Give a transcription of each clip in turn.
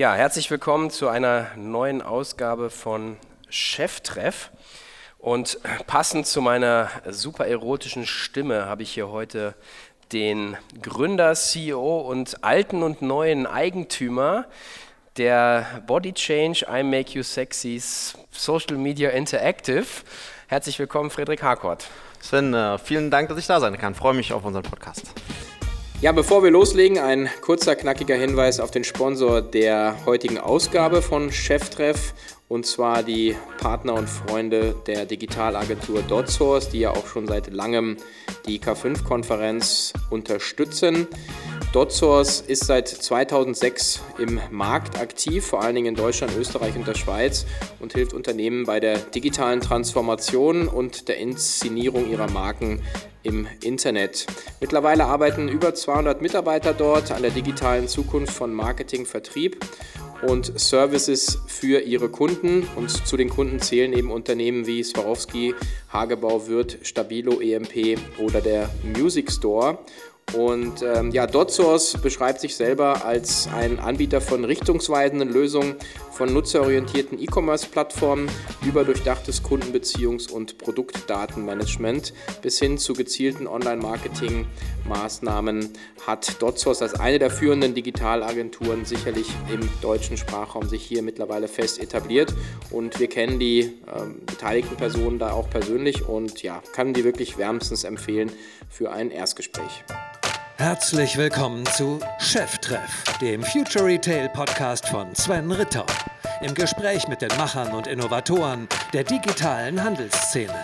Ja, herzlich willkommen zu einer neuen Ausgabe von Cheftreff. Und passend zu meiner super erotischen Stimme habe ich hier heute den Gründer, CEO und alten und neuen Eigentümer der Body Change I Make You Sexy Social Media Interactive. Herzlich willkommen, Friedrich Harkort. Sven, äh, vielen Dank, dass ich da sein kann. freue mich auf unseren Podcast. Ja, bevor wir loslegen, ein kurzer, knackiger Hinweis auf den Sponsor der heutigen Ausgabe von Cheftreff und zwar die Partner und Freunde der Digitalagentur DotSource, die ja auch schon seit langem die K5-Konferenz unterstützen. DotSource ist seit 2006 im Markt aktiv, vor allen Dingen in Deutschland, Österreich und der Schweiz und hilft Unternehmen bei der digitalen Transformation und der Inszenierung ihrer Marken im Internet. Mittlerweile arbeiten über 200 Mitarbeiter dort an der digitalen Zukunft von Marketing, Vertrieb und Services für ihre Kunden. Und zu den Kunden zählen eben Unternehmen wie Swarovski, Hagebau, Wirth, Stabilo, EMP oder der Music Store. Und ähm, ja, DotSource beschreibt sich selber als ein Anbieter von richtungsweisenden Lösungen von nutzerorientierten E-Commerce-Plattformen über durchdachtes Kundenbeziehungs- und Produktdatenmanagement bis hin zu gezielten Online-Marketing-Maßnahmen hat DotSource als eine der führenden Digitalagenturen sicherlich im deutschen Sprachraum sich hier mittlerweile fest etabliert. Und wir kennen die äh, beteiligten Personen da auch persönlich und ja, kann die wirklich wärmstens empfehlen für ein Erstgespräch. Herzlich willkommen zu Cheftreff, dem Future Retail Podcast von Sven Ritter. Im Gespräch mit den Machern und Innovatoren der digitalen Handelsszene.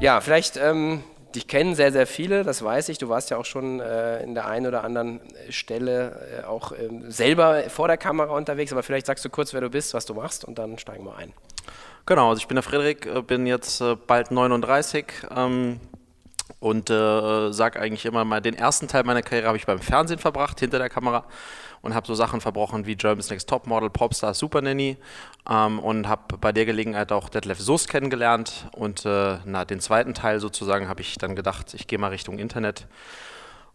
Ja, vielleicht, ähm, dich kennen sehr, sehr viele, das weiß ich. Du warst ja auch schon äh, in der einen oder anderen Stelle äh, auch äh, selber vor der Kamera unterwegs, aber vielleicht sagst du kurz, wer du bist, was du machst und dann steigen wir ein. Genau, also ich bin der Frederik, äh, bin jetzt äh, bald 39 ähm, und äh, sage eigentlich immer mal, den ersten Teil meiner Karriere habe ich beim Fernsehen verbracht, hinter der Kamera und habe so Sachen verbrochen wie Germany's Next Topmodel, Popstar, Super Nanny ähm, und habe bei der Gelegenheit auch Detlef Soest kennengelernt und äh, na, den zweiten Teil sozusagen habe ich dann gedacht, ich gehe mal Richtung Internet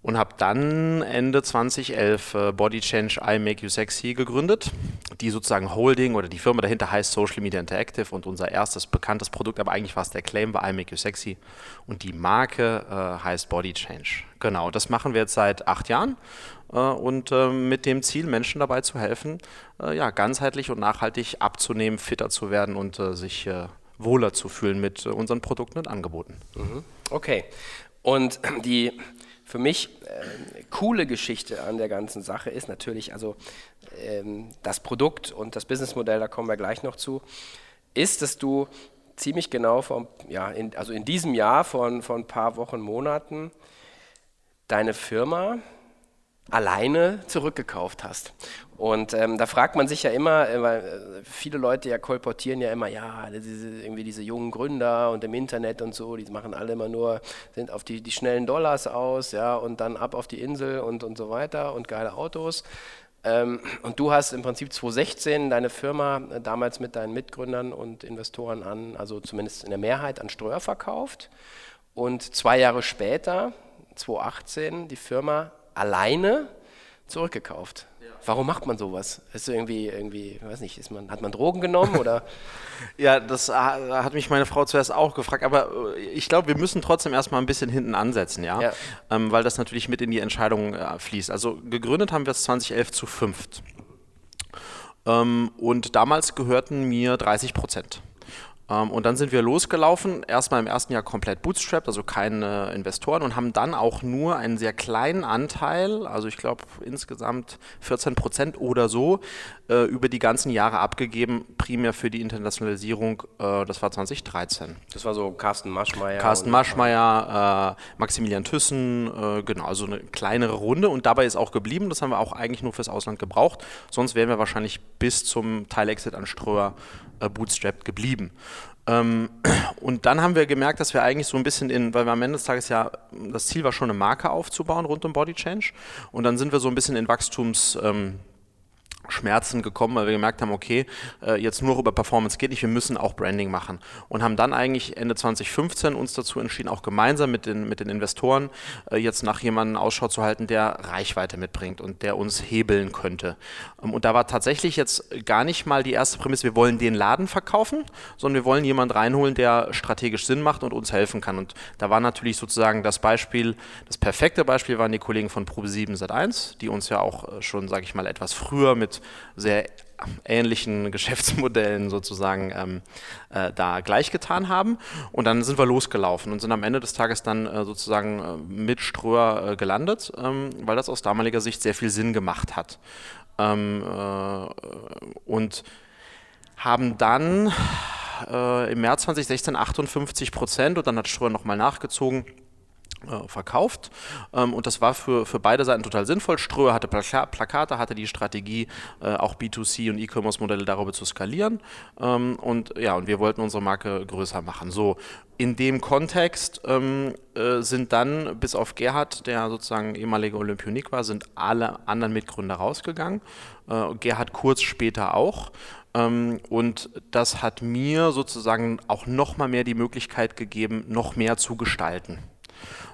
und habe dann Ende 2011 äh, Body Change I Make You Sexy gegründet, die sozusagen Holding oder die Firma dahinter heißt Social Media Interactive und unser erstes bekanntes Produkt, aber eigentlich war es der Claim war I Make You Sexy und die Marke äh, heißt Body Change. Genau, das machen wir jetzt seit acht Jahren äh, und äh, mit dem Ziel, Menschen dabei zu helfen, äh, ja, ganzheitlich und nachhaltig abzunehmen, fitter zu werden und äh, sich wohler zu fühlen mit unseren Produkten und Angeboten. Mhm. Okay, und die für mich äh, coole Geschichte an der ganzen Sache ist natürlich, also ähm, das Produkt und das Businessmodell, da kommen wir gleich noch zu, ist, dass du ziemlich genau vor, ja, in, also in diesem Jahr von, von ein paar Wochen, Monaten deine Firma alleine zurückgekauft hast. Und ähm, da fragt man sich ja immer, äh, weil äh, viele Leute ja kolportieren ja immer, ja, diese, irgendwie diese jungen Gründer und im Internet und so, die machen alle immer nur, sind auf die, die schnellen Dollars aus, ja, und dann ab auf die Insel und, und so weiter und geile Autos. Ähm, und du hast im Prinzip 2016 deine Firma äh, damals mit deinen Mitgründern und Investoren an, also zumindest in der Mehrheit an Ströer verkauft. Und zwei Jahre später, 2018, die Firma alleine zurückgekauft. Warum macht man sowas? Ist irgendwie, irgendwie, weiß nicht, ist man, hat man Drogen genommen oder? ja, das hat mich meine Frau zuerst auch gefragt, aber äh, ich glaube, wir müssen trotzdem erstmal ein bisschen hinten ansetzen, ja, ja. Ähm, weil das natürlich mit in die Entscheidung äh, fließt. Also gegründet haben wir es 2011 zu fünft. Ähm, und damals gehörten mir 30 Prozent. Ähm, und dann sind wir losgelaufen, erstmal im ersten Jahr komplett bootstrapped, also keine Investoren und haben dann auch nur einen sehr kleinen Anteil, also ich glaube insgesamt 14 Prozent oder so, äh, über die ganzen Jahre abgegeben, primär für die Internationalisierung, äh, das war 2013. Das war so Carsten Maschmeyer. Carsten Maschmeyer, äh, Maximilian Thyssen, genau, also eine kleinere Runde und dabei ist auch geblieben, das haben wir auch eigentlich nur fürs Ausland gebraucht, sonst wären wir wahrscheinlich bis zum Teilexit an Ströer bootstrapped geblieben. Ähm, und dann haben wir gemerkt, dass wir eigentlich so ein bisschen in, weil wir am Ende des Tages ja, das Ziel war schon eine Marke aufzubauen rund um Body Change. Und dann sind wir so ein bisschen in Wachstums, ähm, Schmerzen gekommen, weil wir gemerkt haben, okay, äh, jetzt nur über Performance geht nicht, wir müssen auch Branding machen. Und haben dann eigentlich Ende 2015 uns dazu entschieden, auch gemeinsam mit den, mit den Investoren äh, jetzt nach jemandem Ausschau zu halten, der Reichweite mitbringt und der uns hebeln könnte. Ähm, und da war tatsächlich jetzt gar nicht mal die erste Prämisse, wir wollen den Laden verkaufen, sondern wir wollen jemanden reinholen, der strategisch Sinn macht und uns helfen kann. Und da war natürlich sozusagen das Beispiel, das perfekte Beispiel waren die Kollegen von Probe 7 Sat1, die uns ja auch äh, schon, sage ich mal, etwas früher mit sehr ähnlichen Geschäftsmodellen sozusagen ähm, äh, da gleichgetan haben. Und dann sind wir losgelaufen und sind am Ende des Tages dann äh, sozusagen äh, mit Ströer äh, gelandet, ähm, weil das aus damaliger Sicht sehr viel Sinn gemacht hat. Ähm, äh, und haben dann äh, im März 2016 58 Prozent und dann hat Ströer nochmal nachgezogen verkauft. Ähm, und das war für, für beide Seiten total sinnvoll. Ströer hatte Plaka Plakate, hatte die Strategie, äh, auch B2C und E-Commerce-Modelle darüber zu skalieren. Ähm, und ja, und wir wollten unsere Marke größer machen. So, in dem Kontext ähm, äh, sind dann, bis auf Gerhard, der sozusagen ehemaliger Olympionik war, sind alle anderen Mitgründer rausgegangen. Äh, Gerhard kurz später auch. Und das hat mir sozusagen auch noch mal mehr die Möglichkeit gegeben, noch mehr zu gestalten.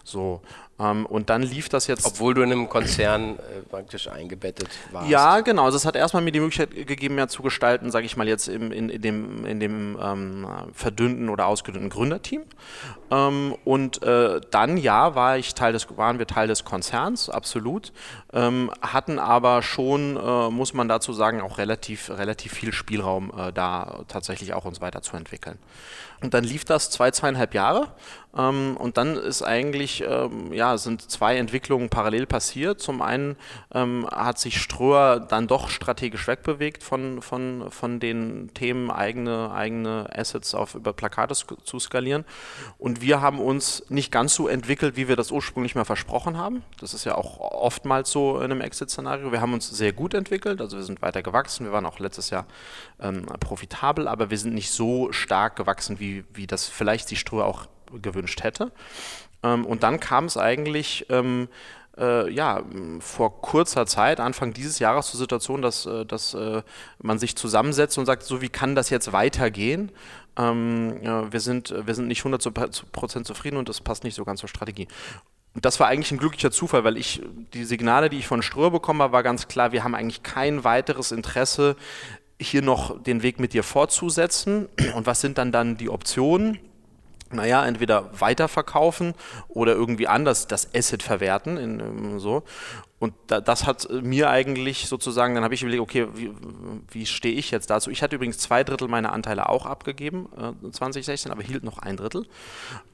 So, ähm, und dann lief das jetzt. Obwohl du in einem Konzern äh, praktisch eingebettet warst. Ja, genau. Also es hat erstmal mir die Möglichkeit gegeben, mehr zu gestalten, sage ich mal jetzt im, in, in dem, in dem ähm, verdünnten oder ausgedünnten Gründerteam. Ähm, und äh, dann, ja, war ich Teil des, waren wir Teil des Konzerns, absolut. Ähm, hatten aber schon, äh, muss man dazu sagen, auch relativ, relativ viel Spielraum, äh, da tatsächlich auch uns weiterzuentwickeln. Und dann lief das zwei, zweieinhalb Jahre. Ähm, und dann ist eigentlich, ähm, ja, sind zwei Entwicklungen parallel passiert. Zum einen ähm, hat sich Ströer dann doch strategisch wegbewegt von, von, von den Themen, eigene, eigene Assets auf, über Plakate zu skalieren. Und wir haben uns nicht ganz so entwickelt, wie wir das ursprünglich mal versprochen haben. Das ist ja auch oftmals so in einem Exit-Szenario. Wir haben uns sehr gut entwickelt, also wir sind weiter gewachsen. Wir waren auch letztes Jahr ähm, profitabel, aber wir sind nicht so stark gewachsen, wie, wie das vielleicht die Ströer auch gewünscht hätte. Ähm, und dann kam es eigentlich ähm, äh, ja, vor kurzer Zeit, Anfang dieses Jahres, zur Situation, dass, äh, dass äh, man sich zusammensetzt und sagt, so wie kann das jetzt weitergehen? Ähm, wir, sind, wir sind nicht 100% zufrieden und das passt nicht so ganz zur Strategie. Und das war eigentlich ein glücklicher Zufall, weil ich die Signale, die ich von Ströer bekommen habe, war ganz klar, wir haben eigentlich kein weiteres Interesse, hier noch den Weg mit dir fortzusetzen. Und was sind dann dann die Optionen? Naja, entweder weiterverkaufen oder irgendwie anders das Asset verwerten. In, ähm, so. Und da, das hat mir eigentlich sozusagen, dann habe ich überlegt, okay, wie, wie stehe ich jetzt dazu? Ich hatte übrigens zwei Drittel meiner Anteile auch abgegeben, äh, 2016, aber hielt noch ein Drittel.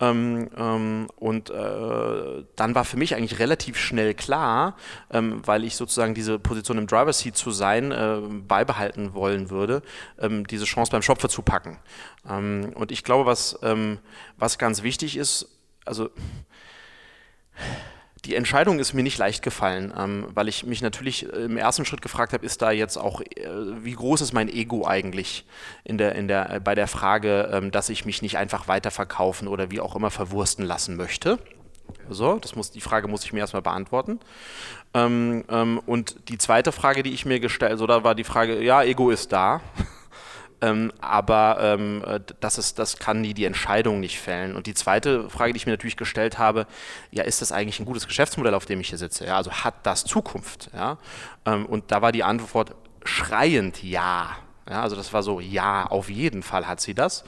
Ähm, ähm, und äh, dann war für mich eigentlich relativ schnell klar, ähm, weil ich sozusagen diese Position im Driver Seat zu sein äh, beibehalten wollen würde, diese Chance beim Schopfer zu packen. Und ich glaube, was, was ganz wichtig ist, also die Entscheidung ist mir nicht leicht gefallen, ähm, weil ich mich natürlich äh, im ersten Schritt gefragt habe, ist da jetzt auch, äh, wie groß ist mein Ego eigentlich in der, in der, äh, bei der Frage, ähm, dass ich mich nicht einfach weiterverkaufen oder wie auch immer verwursten lassen möchte. So, das muss, die Frage muss ich mir erstmal beantworten. Ähm, ähm und die zweite Frage, die ich mir gestellt, so da war die Frage, ja, Ego ist da. Ähm, aber ähm, äh, das, ist, das kann die, die Entscheidung nicht fällen. Und die zweite Frage, die ich mir natürlich gestellt habe, ja, ist das eigentlich ein gutes Geschäftsmodell, auf dem ich hier sitze? Ja, also hat das Zukunft? Ja? Ähm, und da war die Antwort schreiend ja. Ja, also das war so, ja, auf jeden Fall hat sie das.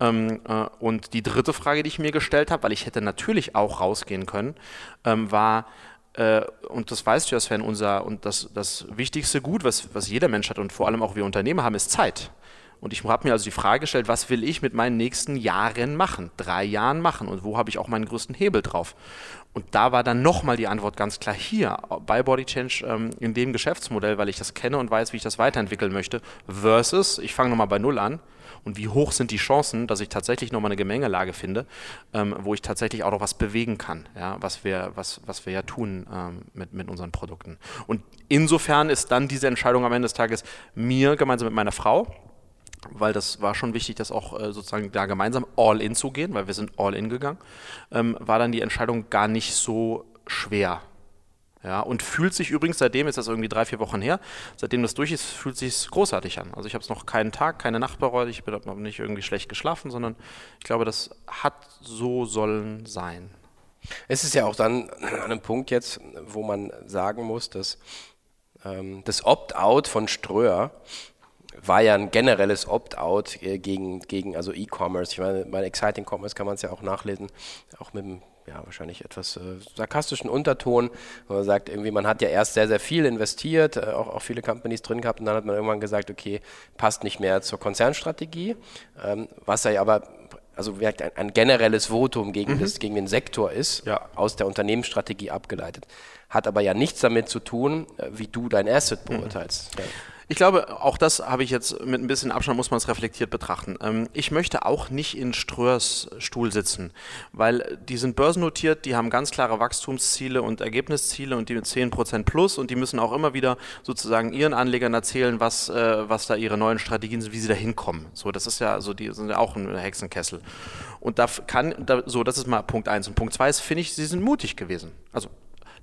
Ähm, äh, und die dritte Frage, die ich mir gestellt habe, weil ich hätte natürlich auch rausgehen können, ähm, war, äh, und das weißt du ja, Sven, unser, und das, das wichtigste Gut, was, was jeder Mensch hat und vor allem auch wir Unternehmer haben, ist Zeit. Und ich habe mir also die Frage gestellt, was will ich mit meinen nächsten Jahren machen, drei Jahren machen und wo habe ich auch meinen größten Hebel drauf? Und da war dann nochmal die Antwort ganz klar hier bei Body Change ähm, in dem Geschäftsmodell, weil ich das kenne und weiß, wie ich das weiterentwickeln möchte, versus, ich fange nochmal bei Null an und wie hoch sind die Chancen, dass ich tatsächlich nochmal eine Gemengelage finde, ähm, wo ich tatsächlich auch noch was bewegen kann, ja, was, wir, was, was wir ja tun ähm, mit, mit unseren Produkten. Und insofern ist dann diese Entscheidung am Ende des Tages mir gemeinsam mit meiner Frau, weil das war schon wichtig, das auch äh, sozusagen da gemeinsam all in zu gehen, weil wir sind all in gegangen, ähm, war dann die Entscheidung gar nicht so schwer. Ja, und fühlt sich übrigens, seitdem ist das irgendwie drei, vier Wochen her, seitdem das durch ist, fühlt sich großartig an. Also ich habe es noch keinen Tag, keine Nacht bereut, ich habe nicht irgendwie schlecht geschlafen, sondern ich glaube, das hat so sollen sein. Es ist ja auch dann an einem Punkt jetzt, wo man sagen muss, dass ähm, das Opt-out von Ströer war ja ein generelles Opt-out äh, gegen, gegen also E-Commerce. Ich meine, bei Exciting Commerce kann man es ja auch nachlesen, auch mit dem ja, wahrscheinlich etwas äh, sarkastischen Unterton, wo man sagt, irgendwie, man hat ja erst sehr, sehr viel investiert, äh, auch, auch viele Companies drin gehabt und dann hat man irgendwann gesagt, okay, passt nicht mehr zur Konzernstrategie, ähm, was ja aber also ein, ein generelles Votum gegen, mhm. das, gegen den Sektor ist, ja. aus der Unternehmensstrategie abgeleitet. Hat aber ja nichts damit zu tun, äh, wie du dein Asset mhm. beurteilst. Mhm. Ja. Ich glaube, auch das habe ich jetzt mit ein bisschen Abstand, muss man es reflektiert betrachten. Ähm, ich möchte auch nicht in Ströers Stuhl sitzen, weil die sind börsennotiert, die haben ganz klare Wachstumsziele und Ergebnisziele und die mit 10% plus und die müssen auch immer wieder sozusagen ihren Anlegern erzählen, was, äh, was da ihre neuen Strategien sind, wie sie da hinkommen. So, das ist ja so, die sind ja auch ein Hexenkessel. Und da kann, da, so, das ist mal Punkt eins. Und Punkt zwei ist, finde ich, sie sind mutig gewesen. Also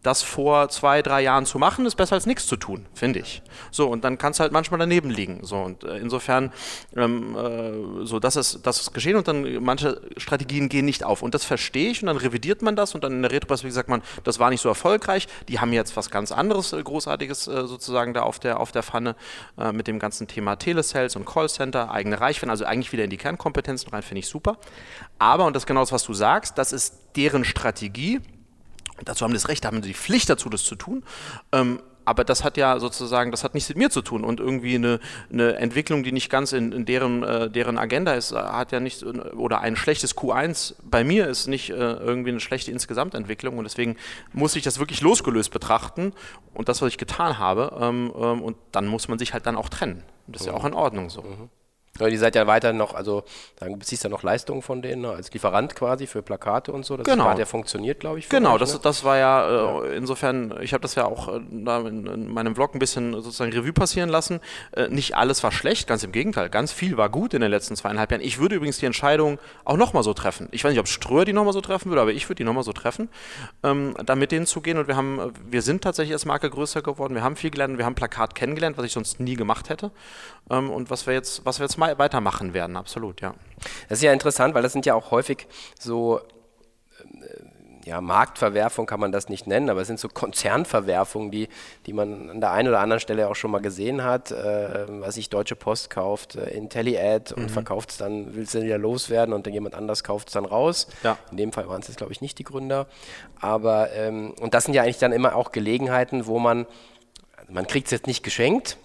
das vor zwei, drei Jahren zu machen, ist besser als nichts zu tun, finde ich. So, und dann kann es halt manchmal daneben liegen. So, und äh, insofern, ähm, äh, so, das ist, das ist geschehen und dann manche Strategien gehen nicht auf. Und das verstehe ich und dann revidiert man das und dann in der Retroperspektive sagt man, das war nicht so erfolgreich, die haben jetzt was ganz anderes, äh, Großartiges äh, sozusagen da auf der, auf der Pfanne äh, mit dem ganzen Thema Telesales und Callcenter, eigene Reichweite, also eigentlich wieder in die Kernkompetenzen rein, finde ich super. Aber, und das ist genau das, was du sagst, das ist deren Strategie Dazu haben die das Recht, da haben sie die Pflicht dazu, das zu tun. Ähm, aber das hat ja sozusagen, das hat nichts mit mir zu tun und irgendwie eine, eine Entwicklung, die nicht ganz in, in deren, äh, deren Agenda ist, hat ja nicht, oder ein schlechtes Q1 bei mir ist nicht äh, irgendwie eine schlechte Insgesamtentwicklung und deswegen muss ich das wirklich losgelöst betrachten und das, was ich getan habe ähm, ähm, und dann muss man sich halt dann auch trennen. Das ist mhm. ja auch in Ordnung so. Mhm. Ja, die seid ja weiter noch, also du beziehst ja noch Leistungen von denen ne, als Lieferant quasi für Plakate und so. Das genau. hat ja funktioniert, glaube ich. Genau, euch, das, ne? das war ja, äh, ja. insofern, ich habe das ja auch äh, in, in, meinem Vlog ein bisschen sozusagen Revue passieren lassen. Äh, nicht alles war schlecht, ganz im Gegenteil, ganz viel war gut in den letzten zweieinhalb Jahren. Ich würde übrigens die Entscheidung auch nochmal so treffen. Ich weiß nicht, ob Ströer die nochmal so treffen würde, aber ich würde die nochmal so treffen, ähm, da mit denen zu gehen. Und wir haben, wir sind tatsächlich als Marke größer geworden, wir haben viel gelernt, wir haben Plakat kennengelernt, was ich sonst nie gemacht hätte. Ähm, und was wir jetzt, was wir jetzt mal weitermachen werden, absolut, ja. Das ist ja interessant, weil das sind ja auch häufig so äh, ja, Marktverwerfung kann man das nicht nennen, aber es sind so Konzernverwerfungen, die, die man an der einen oder anderen Stelle auch schon mal gesehen hat. Äh, was sich Deutsche Post kauft, äh, IntelliAd und mhm. verkauft es dann, will es dann wieder loswerden und dann jemand anders kauft es dann raus. Ja. In dem Fall waren es jetzt, glaube ich, nicht die Gründer. Aber, ähm, und das sind ja eigentlich dann immer auch Gelegenheiten, wo man, man kriegt es jetzt nicht geschenkt,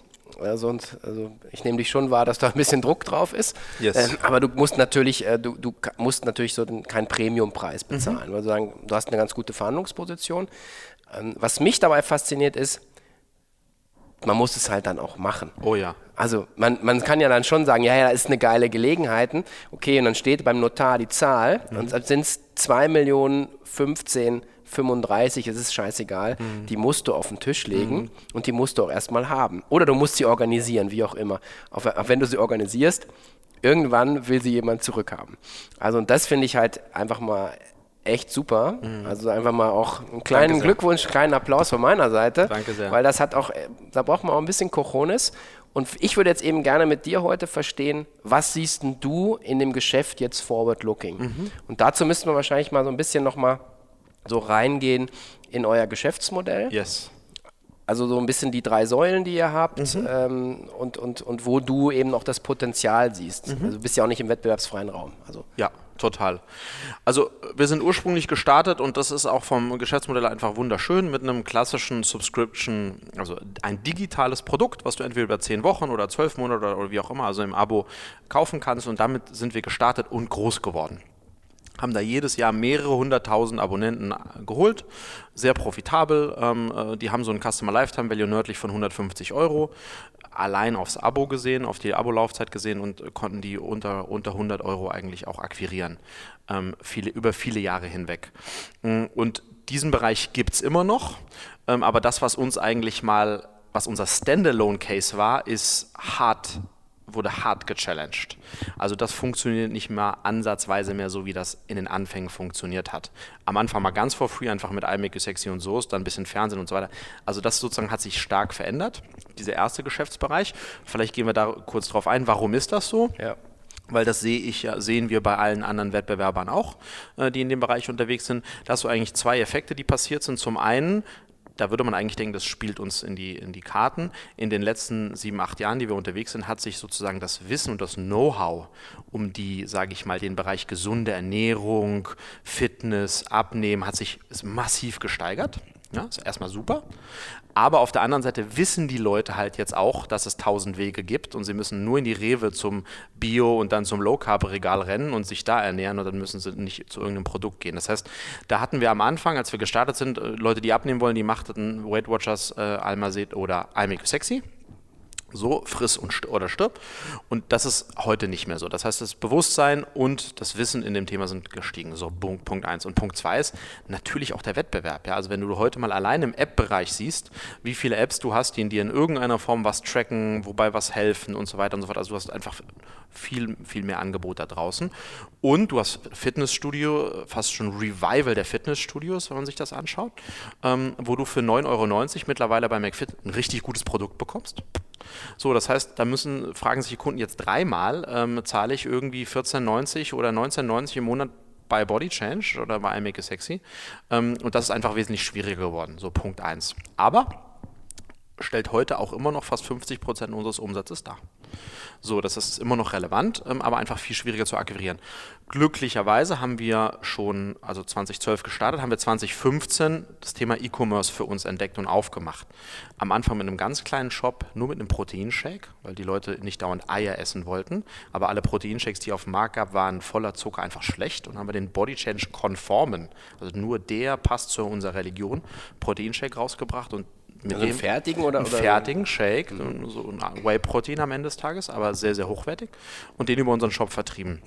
äh, sonst, also ich nehme dich schon wahr, dass da ein bisschen Druck drauf ist. Yes. Ähm, aber du musst natürlich, äh, du, du musst natürlich so den, keinen Premiumpreis bezahlen. Mhm. Also sagen, du hast eine ganz gute Verhandlungsposition. Ähm, was mich dabei fasziniert ist, man muss es halt dann auch machen. Oh ja. Also man, man kann ja dann schon sagen, ja, ja, das ist eine geile Gelegenheit. Okay, und dann steht beim Notar die Zahl mhm. und dann sind es 2 Millionen 15 35, es ist scheißegal, mhm. die musst du auf den Tisch legen mhm. und die musst du auch erstmal haben. Oder du musst sie organisieren, wie auch immer. Auch, auch wenn du sie organisierst, irgendwann will sie jemand zurückhaben. Also und das finde ich halt einfach mal echt super. Mhm. Also einfach mal auch einen kleinen Glückwunsch, kleinen Applaus von meiner Seite. Danke sehr. Weil das hat auch, da braucht man auch ein bisschen Cojones. Und ich würde jetzt eben gerne mit dir heute verstehen, was siehst denn du in dem Geschäft jetzt forward looking? Mhm. Und dazu müssten wir wahrscheinlich mal so ein bisschen nochmal so reingehen in euer Geschäftsmodell. Yes. Also so ein bisschen die drei Säulen, die ihr habt mhm. ähm, und, und, und wo du eben auch das Potenzial siehst. Mhm. Also du bist ja auch nicht im wettbewerbsfreien Raum. Also. Ja, total. Also wir sind ursprünglich gestartet und das ist auch vom Geschäftsmodell einfach wunderschön mit einem klassischen Subscription, also ein digitales Produkt, was du entweder über zehn Wochen oder zwölf Monate oder, oder wie auch immer, also im Abo kaufen kannst und damit sind wir gestartet und groß geworden haben da jedes Jahr mehrere hunderttausend Abonnenten geholt, sehr profitabel. Ähm, äh, die haben so ein Customer Lifetime Value nördlich von 150 Euro, allein aufs Abo gesehen, auf die Abo-Laufzeit gesehen und konnten die unter, unter 100 Euro eigentlich auch akquirieren, ähm, viele, über viele Jahre hinweg. Mm, und diesen Bereich gibt es immer noch, ähm, aber das, was uns eigentlich mal, was unser Standalone-Case war, ist hart wurde hart gechallenged. Also das funktioniert nicht mehr ansatzweise mehr so, wie das in den Anfängen funktioniert hat. Am Anfang mal ganz for free, einfach mit iMake Sexy und Soße, dann ein bisschen Fernsehen und so weiter. Also das sozusagen hat sich stark verändert, dieser erste Geschäftsbereich. Vielleicht gehen wir da kurz drauf ein, warum ist das so? Ja weil das sehe ich, sehen wir bei allen anderen Wettbewerbern auch, äh, die in dem Bereich unterwegs sind. Da hast du eigentlich zwei Effekte, die passiert sind. Zum einen da würde man eigentlich denken, das spielt uns in die, in die Karten. In den letzten sieben, acht Jahren, die wir unterwegs sind, hat sich sozusagen das Wissen und das Know-how um die, sage ich mal, den Bereich gesunde Ernährung, Fitness, Abnehmen, hat sich massiv gesteigert. Ja, ist erstmal super. Aber auf der anderen Seite wissen die Leute halt jetzt auch, dass es tausend Wege gibt und sie müssen nur in die Rewe zum Bio und dann zum Low Carb Regal rennen und sich da ernähren und dann müssen sie nicht zu irgendeinem Produkt gehen. Das heißt, da hatten wir am Anfang, als wir gestartet sind, äh, Leute, die abnehmen wollen, die machten Weight Watchers, äh, oder iMake Sexy so friss und st oder stirb. Und das ist heute nicht mehr so. Das heißt, das Bewusstsein und das Wissen in dem Thema sind gestiegen. So Punkt 1. Und Punkt 2 ist natürlich auch der Wettbewerb. Ja? Also wenn du heute mal allein im App-Bereich siehst, wie viele Apps du hast, die in dir in irgendeiner Form was tracken, wobei was helfen und so weiter und so fort. Also du hast einfach viel, viel mehr Angebot da draußen. Und du hast Fitnessstudio, fast schon Revival der Fitnessstudios, wenn man sich das anschaut, ähm, wo du für 9,90 Euro mittlerweile bei McFit ein richtig gutes Produkt bekommst. So, das heißt, da müssen, fragen sich die Kunden jetzt dreimal, ähm, zahle ich irgendwie 14,90 oder 19,90 im Monat bei Body Change oder bei I Make It Sexy. Ähm, und das ist einfach wesentlich schwieriger geworden. So Punkt 1. Aber stellt heute auch immer noch fast 50 Prozent unseres Umsatzes dar. So, das ist immer noch relevant, ähm, aber einfach viel schwieriger zu akquirieren. Glücklicherweise haben wir schon, also 2012 gestartet, haben wir 2015 das Thema E-Commerce für uns entdeckt und aufgemacht. Am Anfang mit einem ganz kleinen Shop, nur mit einem Proteinshake, weil die Leute nicht dauernd Eier essen wollten. Aber alle Proteinshakes, die auf dem Markt gab, waren voller Zucker einfach schlecht und haben wir den Body Change konformen, also nur der passt zu unserer Religion, Proteinshake rausgebracht und mit also dem fertigen oder? Einen fertigen Shake, mhm. so ein Whey-Protein am Ende des Tages, aber sehr, sehr hochwertig und den über unseren Shop vertrieben.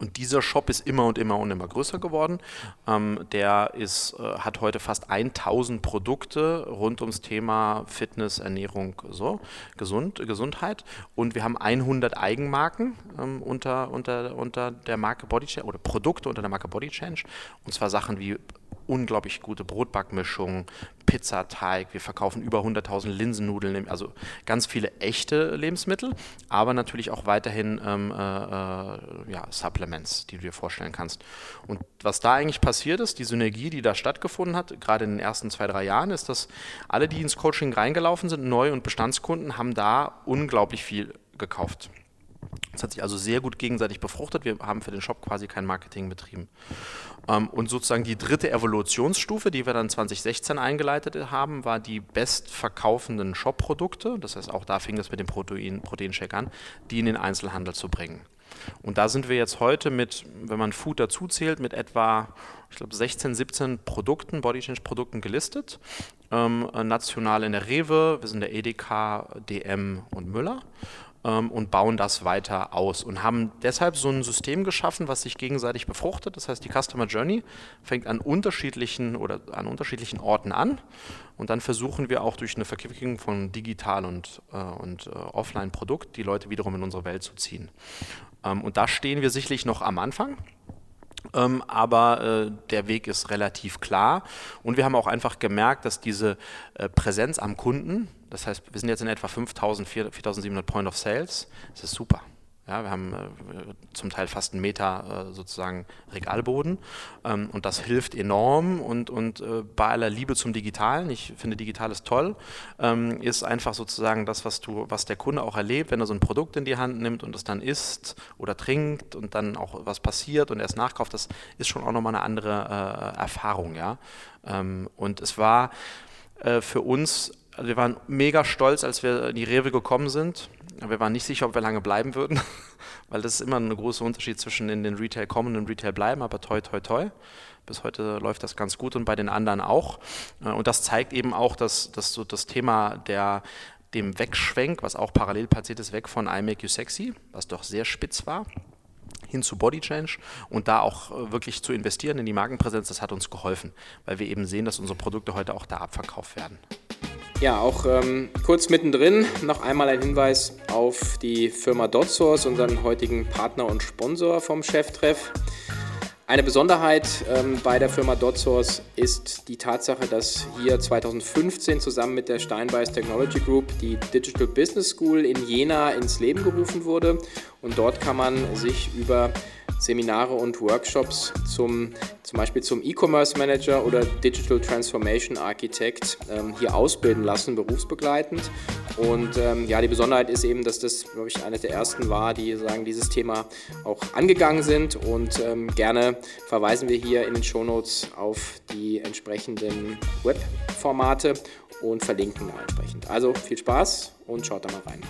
Und dieser Shop ist immer und immer und immer größer geworden. Ähm, der ist, äh, hat heute fast 1000 Produkte rund ums Thema Fitness, Ernährung, so, Gesund, Gesundheit. Und wir haben 100 Eigenmarken ähm, unter, unter, unter der Marke Body Change oder Produkte unter der Marke Body Change. Und zwar Sachen wie unglaublich gute Brotbackmischungen, Pizzateig, wir verkaufen über 100.000 Linsennudeln, also ganz viele echte Lebensmittel, aber natürlich auch weiterhin ähm, äh, äh, ja, Supplements, die du dir vorstellen kannst. Und was da eigentlich passiert ist, die Synergie, die da stattgefunden hat, gerade in den ersten zwei, drei Jahren, ist, dass alle, die ins Coaching reingelaufen sind, Neu- und Bestandskunden, haben da unglaublich viel gekauft. Es hat sich also sehr gut gegenseitig befruchtet. Wir haben für den Shop quasi kein Marketing betrieben. Ähm, und sozusagen die dritte Evolutionsstufe, die wir dann 2016 eingeleitet haben, war die bestverkaufenden Shop-Produkte. Das heißt, auch da fing es mit dem Protein, Proteinshake an, die in den Einzelhandel zu bringen. Und da sind wir jetzt heute mit, wenn man Food dazu zählt, mit etwa, ich glaube, 16, 17 Produkten, Body Change Produkten gelistet. Ähm, national in der Rewe, wir sind der EDK, DM und Müller ähm, und bauen das weiter aus und haben deshalb so ein System geschaffen, was sich gegenseitig befruchtet. Das heißt, die Customer Journey fängt an unterschiedlichen oder an unterschiedlichen Orten an und dann versuchen wir auch durch eine Verquickung von digital und, äh, und äh, Offline-Produkt die Leute wiederum in unsere Welt zu ziehen. Ähm, und da stehen wir sicherlich noch am Anfang. Ähm, aber äh, der Weg ist relativ klar. Und wir haben auch einfach gemerkt, dass diese äh, Präsenz am Kunden, das heißt, wir sind jetzt in etwa 5000, 4700 Point of Sales, das ist super. Ja, wir haben äh, zum Teil fast einen Meter äh, sozusagen Regalboden ähm, und das hilft enorm und, und äh, bei aller Liebe zum Digitalen, ich finde Digital ist toll, ähm, ist einfach sozusagen das, was du, was der Kunde auch erlebt, wenn er so ein Produkt in die Hand nimmt und es dann isst oder trinkt und dann auch was passiert und er es nachkauft, das ist schon auch nochmal eine andere äh, Erfahrung, ja. Ähm, und es war äh, für uns also wir waren mega stolz, als wir in die Rewe gekommen sind. Wir waren nicht sicher, ob wir lange bleiben würden, weil das ist immer ein großer Unterschied zwischen in den Retail kommen und Retail bleiben, aber toi, toi, toi. Bis heute läuft das ganz gut und bei den anderen auch. Äh, und das zeigt eben auch, dass, dass so das Thema der dem Wegschwenk, was auch parallel passiert ist, weg von I Make You Sexy, was doch sehr spitz war, hin zu Body Change und da auch äh, wirklich zu investieren in die Markenpräsenz, das hat uns geholfen, weil wir eben sehen, dass unsere Produkte heute auch da abverkauft werden. Ja, auch ähm, kurz mittendrin noch einmal ein Hinweis auf die Firma DotSource, unseren heutigen Partner und Sponsor vom Cheftreff. Eine Besonderheit ähm, bei der Firma DotSource ist die Tatsache, dass hier 2015 zusammen mit der Steinbeiß Technology Group die Digital Business School in Jena ins Leben gerufen wurde. Und dort kann man sich über Seminare und Workshops zum, zum Beispiel zum E-Commerce Manager oder Digital Transformation Architect ähm, hier ausbilden lassen, berufsbegleitend. Und ähm, ja, die Besonderheit ist eben, dass das, glaube ich, eine der ersten war, die sagen, dieses Thema auch angegangen sind. Und ähm, gerne verweisen wir hier in den Shownotes auf die entsprechenden Webformate und verlinken entsprechend. Also viel Spaß und schaut da mal rein.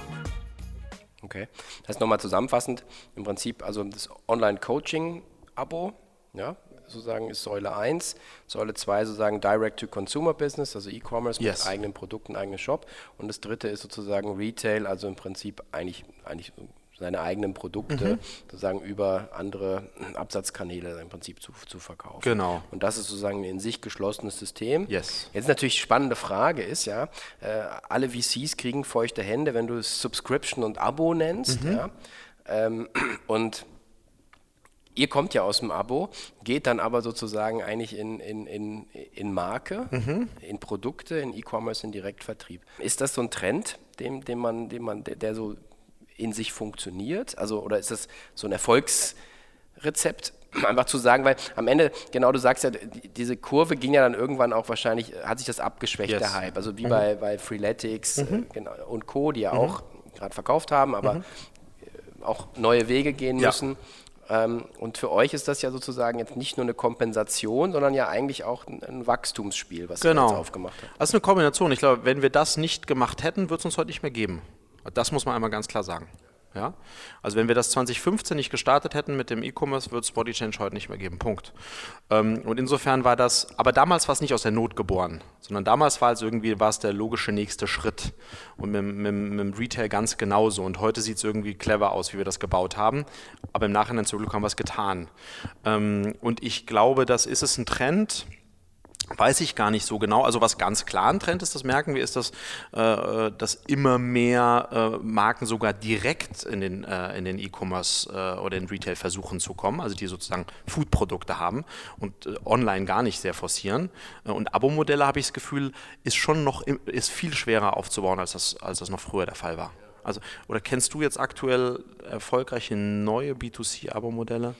Okay. Das heißt nochmal zusammenfassend, im Prinzip also das Online-Coaching-Abo, ja, sozusagen ist Säule 1, Säule 2 sozusagen Direct-to-Consumer-Business, also E-Commerce yes. mit eigenen Produkten, eigenen Shop und das dritte ist sozusagen Retail, also im Prinzip eigentlich, eigentlich seine eigenen Produkte mhm. sozusagen über andere Absatzkanäle im Prinzip zu, zu verkaufen. Genau. Und das ist sozusagen ein in sich geschlossenes System. Yes. Jetzt natürlich spannende Frage ist ja, äh, alle VCs kriegen feuchte Hände, wenn du es Subscription und Abo nennst. Mhm. Ja? Ähm, und ihr kommt ja aus dem Abo, geht dann aber sozusagen eigentlich in, in, in, in Marke, mhm. in Produkte, in E-Commerce, in Direktvertrieb. Ist das so ein Trend, dem, dem man, dem man, der, der so in sich funktioniert? Also, oder ist das so ein Erfolgsrezept? Einfach zu sagen, weil am Ende, genau du sagst ja, diese Kurve ging ja dann irgendwann auch wahrscheinlich, hat sich das abgeschwächt, yes. der Hype. Also wie mhm. bei, bei Freeletics mhm. äh, genau, und Co., die ja mhm. auch gerade verkauft haben, aber mhm. auch neue Wege gehen ja. müssen. Ähm, und für euch ist das ja sozusagen jetzt nicht nur eine Kompensation, sondern ja eigentlich auch ein, ein Wachstumsspiel, was genau. ihr jetzt aufgemacht habt. Das ist eine Kombination. Ich glaube, wenn wir das nicht gemacht hätten, würde es uns heute nicht mehr geben. Das muss man einmal ganz klar sagen. Ja? Also wenn wir das 2015 nicht gestartet hätten mit dem E-Commerce, würde es Body Change heute nicht mehr geben. Punkt. Ähm, und insofern war das, aber damals war es nicht aus der Not geboren, sondern damals war es irgendwie war es der logische nächste Schritt. Und mit, mit, mit dem Retail ganz genauso. Und heute sieht es irgendwie clever aus, wie wir das gebaut haben. Aber im Nachhinein zum Glück haben wir es getan. Ähm, und ich glaube, das ist es ein Trend Weiß ich gar nicht so genau. Also was ganz klar ein Trend ist, das merken wir, ist, dass, äh, dass immer mehr äh, Marken sogar direkt in den äh, in den E-Commerce äh, oder in Retail versuchen zu kommen, also die sozusagen Food-Produkte haben und äh, online gar nicht sehr forcieren. Äh, und Abo-Modelle, habe ich das Gefühl, ist schon noch ist viel schwerer aufzubauen, als das, als das noch früher der Fall war. Also, oder kennst du jetzt aktuell erfolgreiche neue B2C-Abo-Modelle?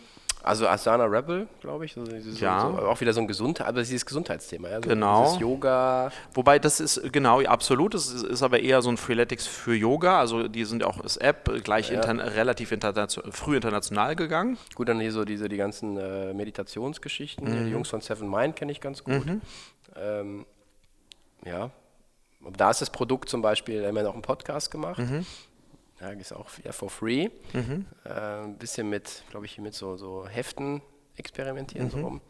Also Asana Rebel, glaube ich. So, ja. So, auch wieder so ein Gesundheit, aber dieses Gesundheitsthema. Ja? So genau. Dieses Yoga. Wobei das ist, genau, absolut. Das ist, ist, aber eher so ein Freeletics für Yoga. Also die sind auch als App gleich ja. intern, relativ internation, früh international gegangen. Gut, dann hier so diese, die ganzen äh, Meditationsgeschichten. Mhm. Die Jungs von Seven Mind kenne ich ganz gut. Mhm. Ähm, ja. Da ist das Produkt zum Beispiel, da haben wir noch einen Podcast gemacht. Mhm ja, ist auch ja, for free. Mhm. Äh, ein bisschen mit, glaube ich, mit so, so Heften experimentieren mhm. so rum.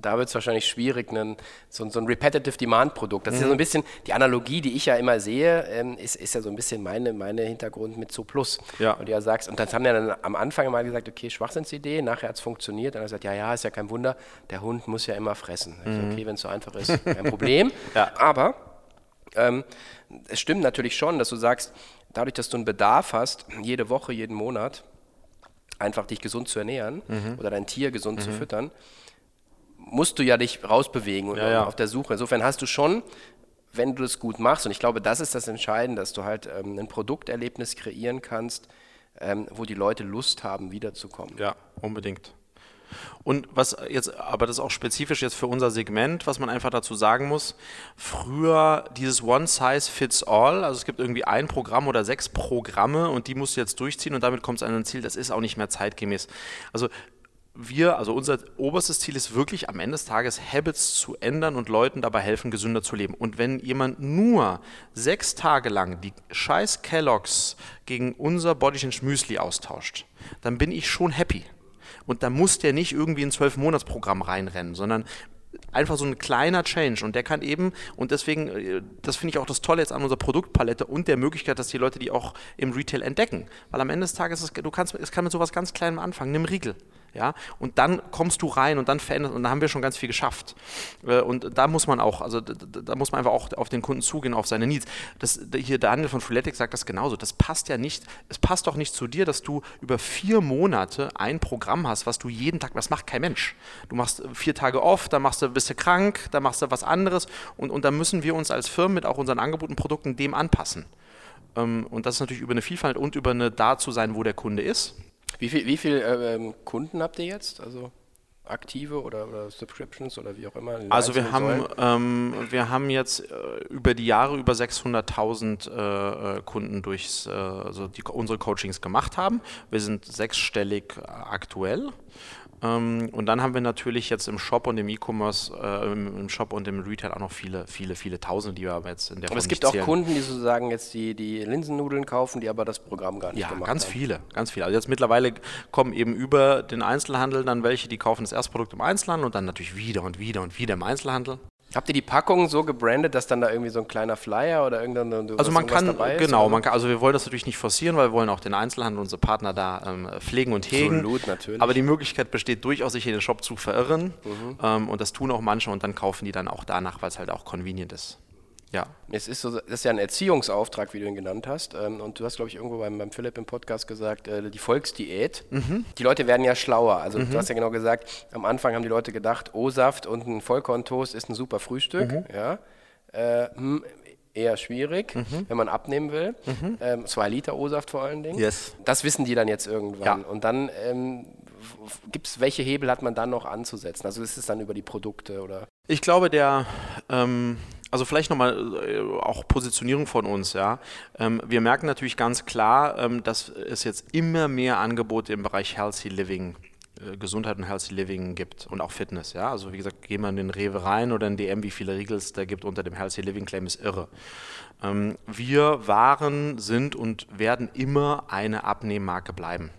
Da wird es wahrscheinlich schwierig, einen, so, so, ein Repetitive Demand Produkt. Das mhm. ist ja so ein mhm. bisschen die Analogie, die ich ja immer sehe, ähm, ist, ist ja so ein bisschen meine, meine Hintergrund mit so Plus. Ja. Und du ja sagst, und das haben ja dann am Anfang mal gesagt, okay, Schwachsinnsidee, nachher hat es funktioniert. Dann hat er gesagt, ja, ja, ist ja kein Wunder, der Hund muss ja immer fressen. Mhm. So, okay, wenn es so einfach ist, kein Problem. ja. Aber ähm, es stimmt natürlich schon, dass du sagst, dadurch, dass du einen Bedarf hast, jede Woche, jeden Monat, einfach dich gesund zu ernähren mhm. oder dein Tier gesund mhm. zu füttern, musst du ja dich rausbewegen und ja, ja. auf der Suche. Insofern hast du schon, wenn du das gut machst, und ich glaube, das ist das Entscheidende, dass du halt ähm, ein Produkterlebnis kreieren kannst, ähm, wo die Leute Lust haben, wiederzukommen. Ja, unbedingt. Und was jetzt, aber das ist auch spezifisch jetzt für unser Segment, was man einfach dazu sagen muss, früher dieses One Size Fits All, also es gibt irgendwie ein Programm oder sechs Programme und die musst du jetzt durchziehen und damit kommst du an ein Ziel, das ist auch nicht mehr zeitgemäß. Also wir, also unser oberstes Ziel ist wirklich am Ende des Tages Habits zu ändern und Leuten dabei helfen, gesünder zu leben. Und wenn jemand nur sechs Tage lang die scheiß Kelloggs gegen unser Body Change Müsli austauscht, dann bin ich schon happy. Und da muss der nicht irgendwie ein Zwölf-Monats-Programm reinrennen, sondern einfach so ein kleiner Change. Und der kann eben und deswegen, äh, das finde ich auch das Tolle jetzt an unserer Produktpalette und der Möglichkeit, dass die Leute die auch im Retail entdecken, weil am Ende des Tages, du kannst, es kann mit sowas ganz Kleinem anfangen, nimm Riegel. Ja? Und dann kommst du rein und dann verändert und da haben wir schon ganz viel geschafft. Äh, und da muss man auch, also da muss man einfach auch auf den Kunden zugehen, auf seine Needs. Das, hier der Handel von Freeletics sagt das genauso. Das passt ja nicht, es passt doch nicht zu dir, dass du über vier Monate ein Programm hast, was du jeden Tag, das macht kein Mensch. Du machst vier Tage off, dann machst du, bist du krank, dann machst du was anderes und, und da müssen wir uns als Firmen mit auch unseren Angeboten, Produkten dem anpassen. Ähm, und das ist natürlich über eine Vielfalt und über eine da zu sein, wo der Kunde ist. Wie viele wie viel, äh, ähm, Kunden habt ihr jetzt? Also aktive oder, oder, Subscriptions oder wie auch immer? Also wir haben, ähm, wir haben jetzt äh, über die Jahre über 600.000 äh, äh, Kunden durchs, äh, also die unsere Coachings gemacht haben. Wir sind sechsstellig äh, aktuell. Ähm, und dann haben wir natürlich jetzt im Shop und im E-Commerce, äh, im, Shop und im Retail auch noch viele, viele, viele Tausende, die wir aber jetzt in der Aber es gibt auch zählen. Kunden, die sozusagen jetzt die, die Linsennudeln kaufen, die aber das Programm gar nicht ja, gemacht ganz haben. viele, ganz viele. Also jetzt mittlerweile kommen eben über den Einzelhandel dann welche, die kaufen das Erstprodukt im Einzelhandel und dann natürlich wieder und wieder und wieder im Einzelhandel. Habt ihr die Packung so gebrandet, dass dann da irgendwie so ein kleiner Flyer oder irgendein Also man kann ist, genau, man kann, also wir wollen das natürlich nicht forcieren, weil wir wollen auch den Einzelhandel, unsere Partner da ähm, pflegen und hegen. Absolut, natürlich. Aber die Möglichkeit besteht durchaus, sich in den Shop zu verirren mhm. ähm, und das tun auch manche und dann kaufen die dann auch danach, weil es halt auch convenient ist. Ja. Es ist so, das ist ja ein Erziehungsauftrag, wie du ihn genannt hast. Ähm, und du hast, glaube ich, irgendwo beim, beim Philipp im Podcast gesagt, äh, die Volksdiät. Mhm. Die Leute werden ja schlauer. Also mhm. du hast ja genau gesagt, am Anfang haben die Leute gedacht, O-Saft und ein Vollkorntoast ist ein super Frühstück. Mhm. Ja. Äh, hm, eher schwierig, mhm. wenn man abnehmen will. Mhm. Ähm, zwei Liter O-Saft vor allen Dingen. Yes. Das wissen die dann jetzt irgendwann. Ja. Und dann ähm, gibt es, welche Hebel hat man dann noch anzusetzen? Also ist es dann über die Produkte oder? Ich glaube, der ähm, also vielleicht nochmal äh, auch Positionierung von uns, ja. Ähm, wir merken natürlich ganz klar, ähm, dass es jetzt immer mehr Angebote im Bereich Healthy Living äh, Gesundheit und Healthy Living gibt und auch Fitness. Ja? Also wie gesagt, gehen wir in den Rewe rein oder in DM, wie viele Riegels da gibt unter dem Healthy Living Claim, ist irre. Ähm, wir waren, sind und werden immer eine Abnehmmarke bleiben.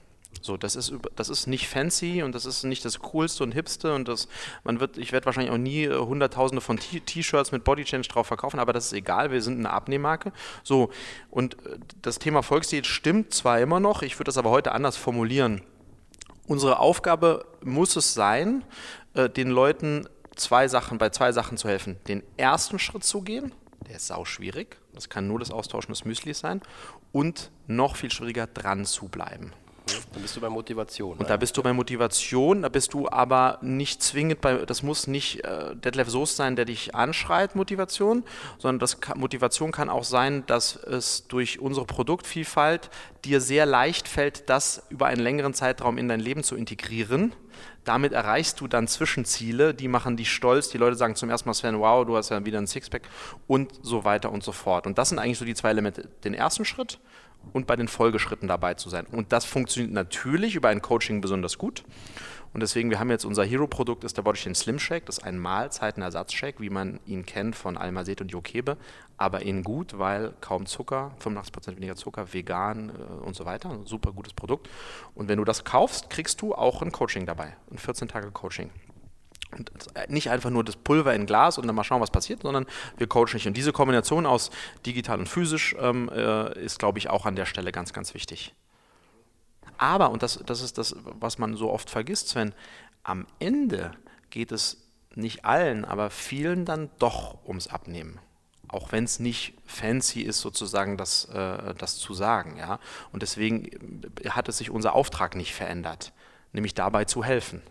So, das ist, das ist nicht fancy und das ist nicht das Coolste und Hipste und das, man wird, ich werde wahrscheinlich auch nie äh, Hunderttausende von T-Shirts mit Body Change drauf verkaufen, aber das ist egal, wir sind eine Abnehmmarke. So, und äh, das Thema Volksdiät stimmt zwar immer noch, ich würde das aber heute anders formulieren. Unsere Aufgabe muss es sein, äh, den Leuten zwei Sachen, bei zwei Sachen zu helfen. Den ersten Schritt zu gehen, der ist sau schwierig, das kann nur das Austauschen des Müslis sein, und noch viel schwieriger dran zu bleiben. Dann bist du bei Motivation. Und da bist du bei Motivation, da bist du aber nicht zwingend bei, das muss nicht äh, Detlef Soest sein, der dich anschreit, Motivation, sondern das kann, Motivation kann auch sein, dass es durch unsere Produktvielfalt dir sehr leicht fällt, das über einen längeren Zeitraum in dein Leben zu integrieren. Damit erreichst du dann Zwischenziele, die machen dich stolz. Die Leute sagen zum ersten Mal, Sven, wow, du hast ja wieder ein Sixpack und so weiter und so fort. Und das sind eigentlich so die zwei Elemente. Den ersten Schritt und bei den Folgeschritten dabei zu sein. Und das funktioniert natürlich über ein Coaching besonders gut. Und deswegen, wir haben jetzt unser Hero-Produkt, ist der Bodychain Slim Shake. Das ist ein Mahlzeitenersatzshake, wie man ihn kennt von Almazet und Jokebe, aber in gut, weil kaum Zucker, 85% weniger Zucker, vegan äh, und so weiter. Super gutes Produkt. Und wenn du das kaufst, kriegst du auch ein Coaching dabei, ein 14-Tage-Coaching. Und nicht einfach nur das Pulver in Glas und dann mal schauen, was passiert, sondern wir coachen nicht. Und diese Kombination aus digital und physisch ähm, äh, ist, glaube ich, auch an der Stelle ganz, ganz wichtig. Aber, und das, das ist das, was man so oft vergisst, Sven, am Ende geht es nicht allen, aber vielen dann doch ums Abnehmen. Auch wenn es nicht fancy ist, sozusagen das, äh, das zu sagen. Ja? Und deswegen hat es sich unser Auftrag nicht verändert, nämlich dabei zu helfen.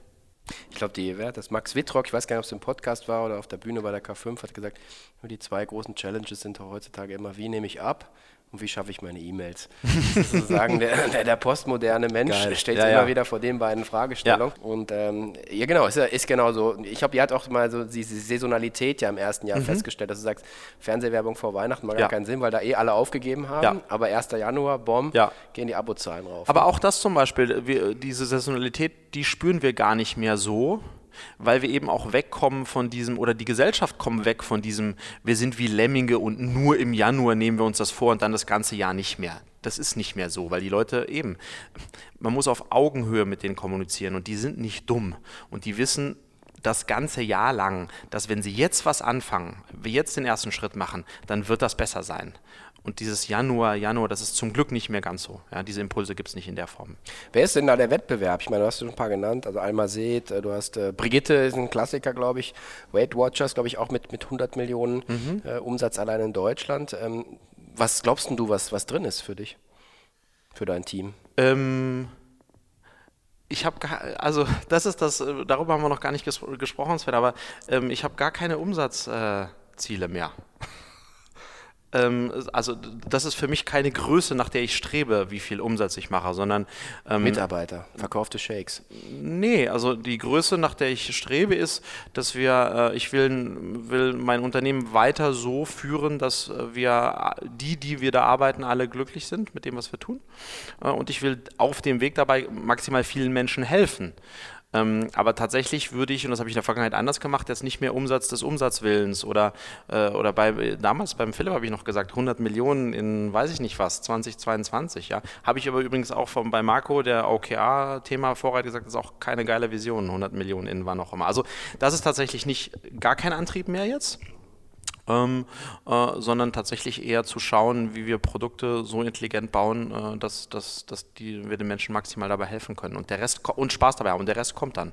Ich glaube, die Wert, das? Max Wittrock, ich weiß gar nicht, ob es im Podcast war oder auf der Bühne bei der K5, hat gesagt, die zwei großen Challenges sind heutzutage immer, wie nehme ich ab und wie schaffe ich meine E-Mails? Sozusagen der, der, der, postmoderne Mensch Geil. steht ja, immer ja. wieder vor den beiden Fragestellungen. Ja. Und ähm, ja, genau, ist, ist genau so. Ich habe, ihr hat auch mal so diese Saisonalität ja im ersten Jahr mhm. festgestellt, dass du sagst, Fernsehwerbung vor Weihnachten macht gar keinen Sinn, weil da eh alle aufgegeben haben. Aber 1. Januar, Bomb, gehen die Abozahlen rauf. Aber auch das zum Beispiel, wir, diese Saisonalität, die spüren wir gar nicht mehr so weil wir eben auch wegkommen von diesem, oder die Gesellschaft kommt weg von diesem, wir sind wie Lemminge und nur im Januar nehmen wir uns das vor und dann das ganze Jahr nicht mehr. Das ist nicht mehr so, weil die Leute eben, man muss auf Augenhöhe mit denen kommunizieren und die sind nicht dumm und die wissen, das ganze Jahr lang, dass wenn sie jetzt was anfangen, wir jetzt den ersten Schritt machen, dann wird das besser sein. Und dieses Januar, Januar, das ist zum Glück nicht mehr ganz so. Ja, diese Impulse gibt es nicht in der Form. Wer ist denn da der Wettbewerb? Ich meine, du hast schon ein paar genannt. Also Alma Seed, äh, du hast äh, Brigitte, ist ein Klassiker, glaube ich. Weight Watchers, glaube ich, auch mit, mit 100 Millionen mhm. äh, Umsatz allein in Deutschland. Ähm, was glaubst du, was, was drin ist für dich? Für dein Team? Ähm, ich habe also das ist das, äh, darüber haben wir noch gar nicht ges gesprochen, Sven, aber ähm, ich habe gar keine Umsatzziele äh, mehr. Ähm, also das ist für mich keine Größe, nach der ich strebe, wie viel Umsatz ich mache, sondern ähm, Mitarbeiter, verkaufte Shakes. Nee, also die Größe, nach der ich strebe, ist, dass wir, äh, ich will, will mein Unternehmen weiter so führen, dass äh, wir die, die wir da arbeiten, alle glücklich sind mit dem, was wir tun. Äh, und ich will auf dem Weg dabei maximal vielen Menschen helfen. Ähm, aber tatsächlich würde ich, und das habe ich in der Vergangenheit anders gemacht, jetzt nicht mehr Umsatz des Umsatzwillens oder, äh, oder bei, damals beim Philipp habe ich noch gesagt, 100 Millionen in weiß ich nicht was, 2022. Ja. Habe ich aber übrigens auch von, bei Marco, der OKR-Thema vorher gesagt, das ist auch keine geile Vision, 100 Millionen in wann auch immer. Also das ist tatsächlich nicht gar kein Antrieb mehr jetzt ähm, äh, sondern tatsächlich eher zu schauen, wie wir Produkte so intelligent bauen, äh, dass, dass, dass die, wir den Menschen maximal dabei helfen können und der Rest und Spaß dabei haben und der Rest kommt dann.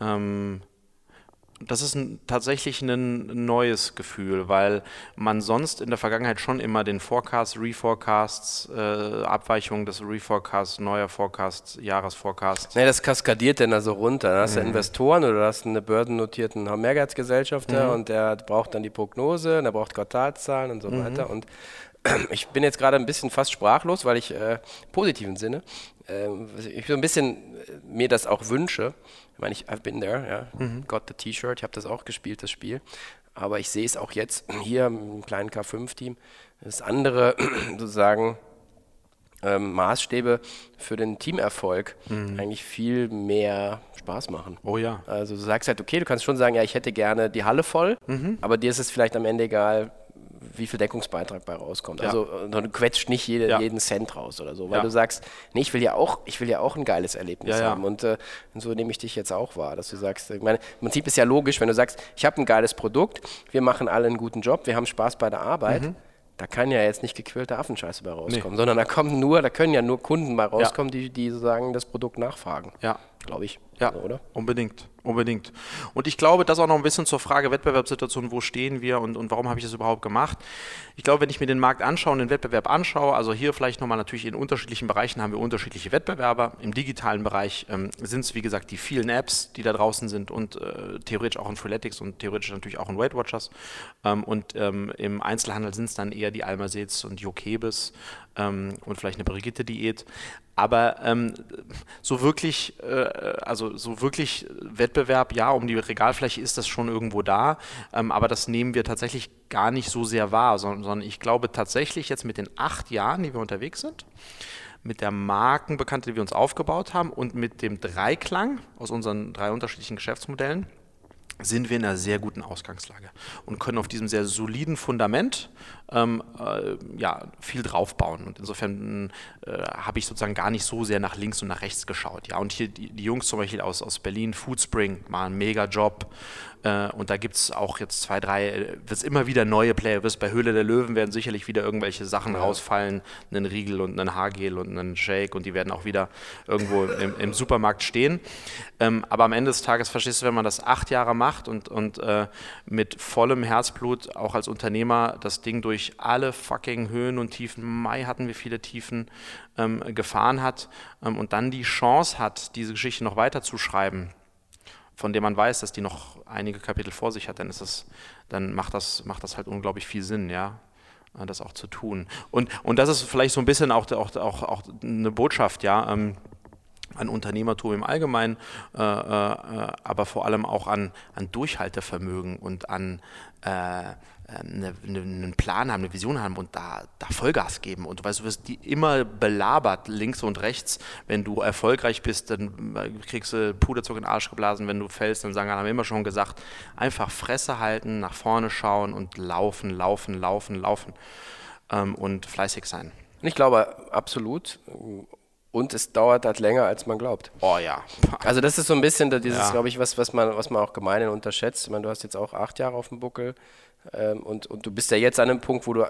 Ähm, das ist ein, tatsächlich ein neues Gefühl, weil man sonst in der Vergangenheit schon immer den Forecast, Reforecasts, äh, Abweichungen des Reforecasts, neuer Forecast, Jahresforecast. Nee, das kaskadiert dann also runter. Da hast du mhm. Investoren oder du hast einen börsennotierten Mehrwertsgesellschafter mhm. und der braucht dann die Prognose, und der braucht Quartalszahlen und so mhm. weiter. Und ich bin jetzt gerade ein bisschen fast sprachlos, weil ich äh, positiven Sinne, äh, ich so ein bisschen äh, mir das auch wünsche ich meine, ich, I've been there, ja. Mhm. Got the T-Shirt, ich habe das auch gespielt, das Spiel. Aber ich sehe es auch jetzt hier im kleinen K5-Team, dass andere sozusagen ähm, Maßstäbe für den Teamerfolg mhm. eigentlich viel mehr Spaß machen. Oh ja. Also du sagst halt, okay, du kannst schon sagen, ja, ich hätte gerne die Halle voll, mhm. aber dir ist es vielleicht am Ende egal, wie viel Deckungsbeitrag bei rauskommt. Ja. Also äh, du quetscht nicht jede, ja. jeden Cent raus oder so, weil ja. du sagst, nee, ich will ja auch, ich will ja auch ein geiles Erlebnis haben. Und, äh, und, so nehme ich dich jetzt auch wahr, dass du sagst, ich meine, im Prinzip ist ja logisch, wenn du sagst, ich habe ein geiles Produkt, wir machen alle einen guten Job, wir haben Spaß bei der Arbeit. Mhm. Da kann ja jetzt nicht gequälte Affenscheiße bei rauskommen, nee. sondern da kommen nur, da können ja nur Kunden bei rauskommen, die, die sozusagen das Produkt nachfragen. Ja. Glaube ich. Ja, oder? Unbedingt. Unbedingt. Und ich glaube, das auch noch ein bisschen zur Frage Wettbewerbssituation, wo stehen wir und, und warum habe ich das überhaupt gemacht. Ich glaube, wenn ich mir den Markt anschaue und den Wettbewerb anschaue, also hier vielleicht nochmal natürlich in unterschiedlichen Bereichen haben wir unterschiedliche Wettbewerber. Im digitalen Bereich ähm, sind es, wie gesagt, die vielen Apps, die da draußen sind und äh, theoretisch auch in Freeletics und theoretisch natürlich auch in Weight Watchers. Ähm, und ähm, im Einzelhandel sind es dann eher die Almasets und Jokebis ähm, und vielleicht eine Brigitte-Diät. Aber ähm, so wirklich, äh, also so wirklich Wettbewerb, ja, um die Regalfläche ist das schon irgendwo da, ähm, aber das nehmen wir tatsächlich gar nicht so sehr wahr, sondern, sondern ich glaube tatsächlich jetzt mit den acht Jahren, die wir unterwegs sind, mit der Markenbekannte, die wir uns aufgebaut haben und mit dem Dreiklang aus unseren drei unterschiedlichen Geschäftsmodellen, sind wir in einer sehr guten Ausgangslage und können auf diesem sehr soliden Fundament ähm, äh, ja, viel draufbauen. Und insofern äh, habe ich sozusagen gar nicht so sehr nach links und nach rechts geschaut. Ja, und hier die, die Jungs zum Beispiel aus, aus Berlin, Foodspring, machen einen mega Job. Äh, und da gibt es auch jetzt zwei, drei, äh, wird es immer wieder neue Player. Wirst bei Höhle der Löwen werden sicherlich wieder irgendwelche Sachen ja. rausfallen, einen Riegel und einen Haargel und einen Shake und die werden auch wieder irgendwo im, im Supermarkt stehen. Ähm, aber am Ende des Tages verstehst du, wenn man das acht Jahre macht und, und äh, mit vollem Herzblut auch als Unternehmer das Ding durch alle fucking Höhen und Tiefen, Mai hatten wir viele Tiefen, ähm, gefahren hat ähm, und dann die Chance hat, diese Geschichte noch weiterzuschreiben von dem man weiß, dass die noch einige Kapitel vor sich hat, dann ist es, dann macht das, macht das halt unglaublich viel Sinn, ja, äh, das auch zu tun. Und, und das ist vielleicht so ein bisschen auch, auch, auch, auch eine Botschaft, ja, ähm, an Unternehmertum im Allgemeinen, äh, äh, aber vor allem auch an, an Durchhaltevermögen und an äh, eine, eine, einen Plan haben, eine Vision haben und da, da Vollgas geben. Und du weißt, du wirst die immer belabert, links und rechts. Wenn du erfolgreich bist, dann kriegst du Puderzucker in den Arsch geblasen. Wenn du fällst, dann sagen, haben wir immer schon gesagt, einfach Fresse halten, nach vorne schauen und laufen, laufen, laufen, laufen ähm, und fleißig sein. Ich glaube absolut. Und es dauert halt länger, als man glaubt. Oh ja. Also das ist so ein bisschen dieses, Ja. glaube ich, was, was, man, was man auch gemeinhin unterschätzt. Ich meine, du hast jetzt auch acht Jahre auf dem Buckel ähm, und, und du bist ja jetzt an einem Punkt, wo du,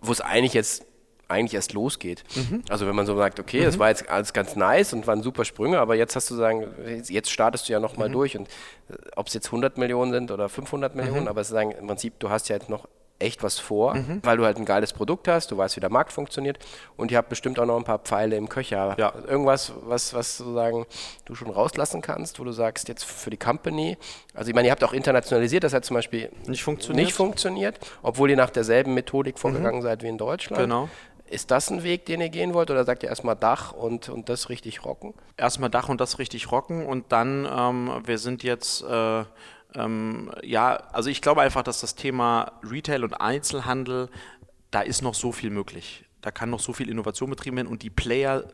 wo es eigentlich jetzt eigentlich erst losgeht. Mhm. Also wenn man so sagt, okay, das war jetzt alles ganz nice und waren super Sprünge, aber jetzt hast du sagen, jetzt startest du ja Mhm. nochmal durch und äh, ob es jetzt 100 Millionen sind oder 500 Millionen, Mhm. aber es ist sagen, im Prinzip, du hast ja jetzt noch echt was vor, weil du halt ein geiles Produkt hast, du weißt, wie der Markt funktioniert und ihr habt bestimmt auch noch ein paar Pfeile im Köcher. Ja. Irgendwas, was, was sozusagen du schon rauslassen kannst, wo du sagst, jetzt für die Company, also ich meine, ihr habt auch internationalisiert, das hat zum Beispiel Nicht funktioniert. nicht funktioniert, obwohl ihr nach derselben Methodik vorgegangen seid wie in Deutschland. Genau. Ist das ein Weg, den ihr gehen wollt oder sagt ihr erstmal Dach und, und das richtig rocken? erstmal Dach und das richtig rocken und dann, ähm, wir sind jetzt, äh, ähm, ja, also ich glaube einfach, dass das Thema Retail und Einzelhandel, da ist noch so viel möglich. Da kann noch so viel Innovation betrieben werden und die Player,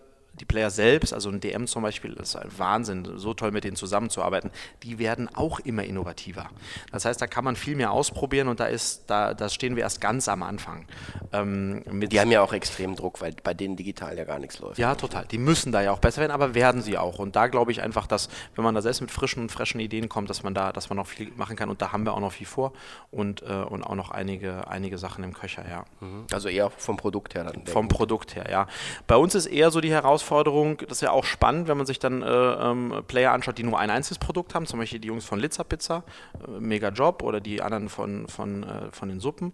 die Player selbst, also ein DM zum Beispiel, das ist ein Wahnsinn, so toll mit denen zusammenzuarbeiten, die werden auch immer innovativer. Das heißt, da kann man viel mehr ausprobieren und da ist, da, da stehen wir erst ganz am Anfang. Ähm, Die haben ja auch extrem Druck, weil bei denen digital ja gar nichts läuft. ja, total. Die müssen da ja auch besser werden, aber werden sie auch. Und da glaube ich einfach, dass, wenn man da selbst mit frischen und frischen Ideen kommt, dass man da, dass man noch viel machen kann. Und da haben wir auch noch viel vor und, äh, und auch noch einige, einige Sachen im Köcher, ja. Also eher vom Produkt her dann. Vom Produkt her, ja. Bei uns ist eher so die Herausforderung, das ist ja auch spannend, wenn man sich dann äh, ähm, Player anschaut, die nur ein einziges Produkt haben, zum Beispiel die Jungs von Litzer Pizza, äh, mega Job, oder die anderen von, von, äh, von den Suppen.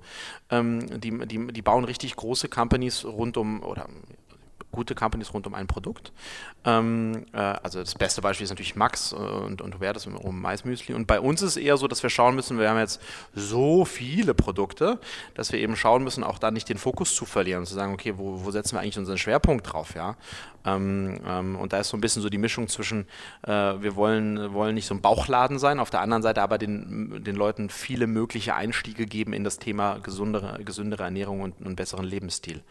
Ähm, die, die, die bauen richtig große Companies rund um, oder gute Companies rund um ein Produkt. Ähm, äh, also das beste Beispiel ist natürlich Max äh, und, und Hubertus um, um Maismüsli. Und bei uns ist es eher so, dass wir schauen müssen, wir haben jetzt so viele Produkte, dass wir eben schauen müssen, auch da nicht den Fokus zu verlieren und zu sagen, okay, wo, wo setzen wir eigentlich unseren Schwerpunkt drauf, ja? Ähm, ähm, und da ist so ein bisschen so die Mischung zwischen, äh, wir wollen, wollen nicht so ein Bauchladen sein, auf der anderen Seite aber den, den Leuten viele mögliche Einstiege geben in das Thema gesundere, gesündere Ernährung und einen besseren Lebensstil.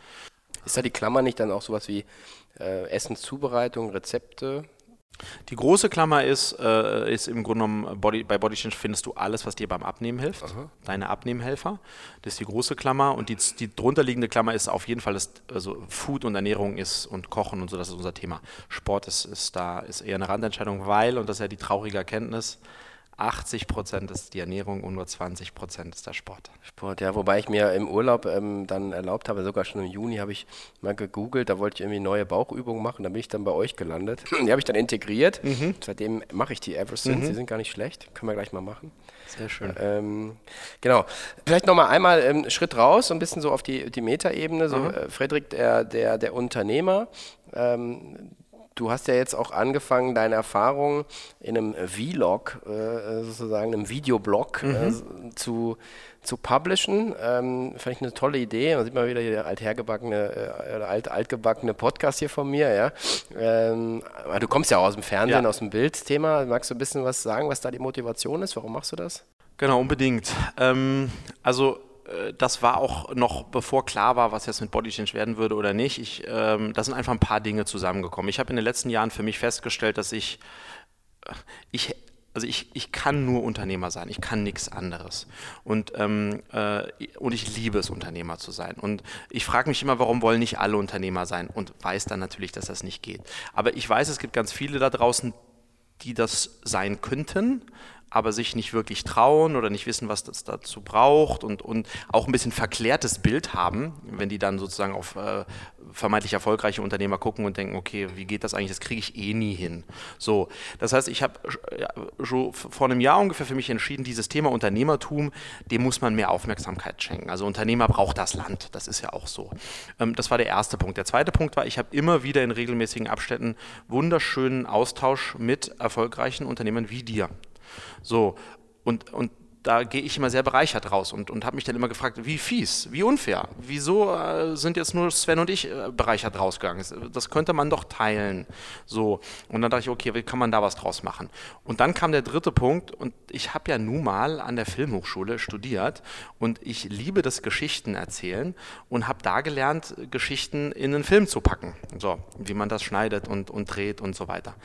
Ist da die Klammer nicht dann auch sowas wie äh, Essenszubereitung, Rezepte? Die große Klammer ist, äh, ist im Grunde genommen, Body, bei Body Change findest du alles, was dir beim Abnehmen hilft. Deine Abnehmhelfer. Das ist die große Klammer. Und die, die drunterliegende Klammer ist auf jeden Fall, das, also Food und Ernährung ist und Kochen und so, das ist unser Thema. Sport ist, ist da, ist eher eine Randentscheidung, weil, und das ist ja die traurige Erkenntnis, 80 Prozent ist die Ernährung und nur 20 Prozent ist der Sport. Sport, ja, wobei ich mir im Urlaub ähm, dann erlaubt habe, sogar schon im Juni habe ich mal gegoogelt, da wollte ich irgendwie neue Bauchübungen machen, da bin ich dann bei euch gelandet. Die habe ich dann integriert. Seitdem mache ich die ever since, die sind gar nicht schlecht, können wir gleich mal machen. Sehr schön. Ähm, genau. Vielleicht nochmal einmal ähm, einen Schritt raus, so ein bisschen so auf die, die Metaebene. So, äh, Frederik, der, der, der Unternehmer, ähm, du hast ja jetzt auch angefangen, deine Erfahrungen in einem Vlog, äh, sozusagen einem Videoblog äh, zu, zu publishen. Ähm, Fand ich eine tolle Idee. Man sieht mal wieder der althergebackene, äh, alt, altgebackene Podcast hier von mir. Ja? Ähm, du kommst ja auch aus dem Fernsehen, Ja. aus dem Bildthema. Magst du ein bisschen was sagen, was da die Motivation ist? Warum machst du das? Genau, unbedingt. Ähm, also äh, das war auch noch bevor klar war, was jetzt mit Body Change werden würde oder nicht. Ich, ähm, da sind einfach ein paar Dinge zusammengekommen. Ich habe in den letzten Jahren für mich festgestellt, dass ich, äh, ich also ich, ich kann nur Unternehmer sein, ich kann nichts anderes. Und, ähm, äh, und ich liebe es, Unternehmer zu sein. Und ich frage mich immer, warum wollen nicht alle Unternehmer sein? Und weiß dann natürlich, dass das nicht geht. Aber ich weiß, es gibt ganz viele da draußen, die das sein könnten, aber sich nicht wirklich trauen oder nicht wissen, was das dazu braucht und, und auch ein bisschen verklärtes Bild haben, wenn die dann sozusagen auf äh, vermeintlich erfolgreiche Unternehmer gucken und denken, okay, wie geht das eigentlich, das kriege ich eh nie hin. So, das heißt, ich habe ja, schon vor einem Jahr ungefähr für mich entschieden, dieses Thema Unternehmertum, dem muss man mehr Aufmerksamkeit schenken. Also Unternehmer braucht das Land, das ist ja auch so. Ähm, das war der erste Punkt. Der zweite Punkt war, ich habe immer wieder in regelmäßigen Abständen wunderschönen Austausch mit erfolgreichen Unternehmern wie dir. So, und, und da gehe ich immer sehr bereichert raus und, und habe mich dann immer gefragt, wie fies, wie unfair, wieso äh, sind jetzt nur Sven und ich äh, bereichert rausgegangen? Das, könnte man doch teilen. So, und dann dachte ich, okay, wie kann man da was draus machen? Und dann kam der dritte Punkt und ich habe ja nun mal an der Filmhochschule studiert und ich liebe das Geschichten erzählen und habe da gelernt, Geschichten in einen Film zu packen. So, wie man das schneidet und, und dreht und so weiter.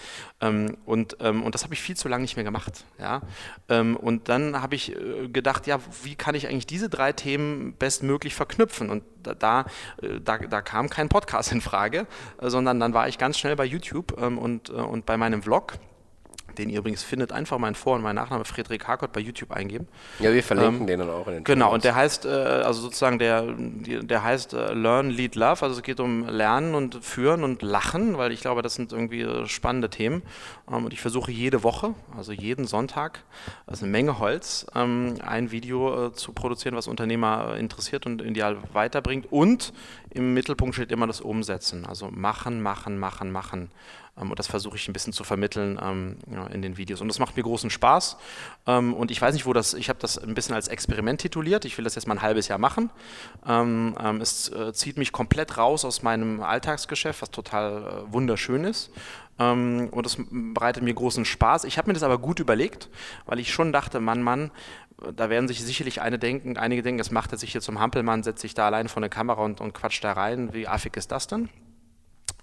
Ähm, und, ähm, und das habe ich viel zu lange nicht mehr gemacht. Ja? Ähm, und dann habe ich ich äh, gedacht, ja, wie kann ich eigentlich diese drei Themen bestmöglich verknüpfen? Und da, da, da kam kein Podcast in Frage, sondern dann war ich ganz schnell bei YouTube ähm, und, und bei meinem Vlog den ihr übrigens findet, einfach meinen Vor- und meinen Nachname Friedrich Harkott bei YouTube eingeben. Ja, wir verlinken ähm, den dann auch in den Genau, und der heißt, äh, also sozusagen der, der heißt äh, Learn, Lead, Love, also es geht um Lernen und Führen und Lachen, weil ich glaube, das sind irgendwie äh, spannende Themen. Ähm, und ich versuche jede Woche, also jeden Sonntag, also eine Menge Holz, ähm, ein Video äh, zu produzieren, was Unternehmer interessiert und ideal weiterbringt. Und im Mittelpunkt steht immer das Umsetzen, also machen, machen, machen, machen. Ähm, und das versuche ich ein bisschen zu vermitteln ähm, ja, in den Videos. Und das macht mir großen Spaß. Ähm, und ich weiß nicht, wo das, ich habe das ein bisschen als Experiment tituliert. Ich will das jetzt mal ein halbes Jahr machen. Es äh, zieht mich komplett raus aus meinem Alltagsgeschäft, was total äh, wunderschön ist. Und das bereitet mir großen Spaß. Ich habe mir das aber gut überlegt, weil ich schon dachte, Mann, Mann, da werden sich sicherlich denken, einige denken, das macht er sich hier zum Hampelmann, setzt sich da allein vor eine Kamera und, und quatscht da rein. Wie affig ist das denn?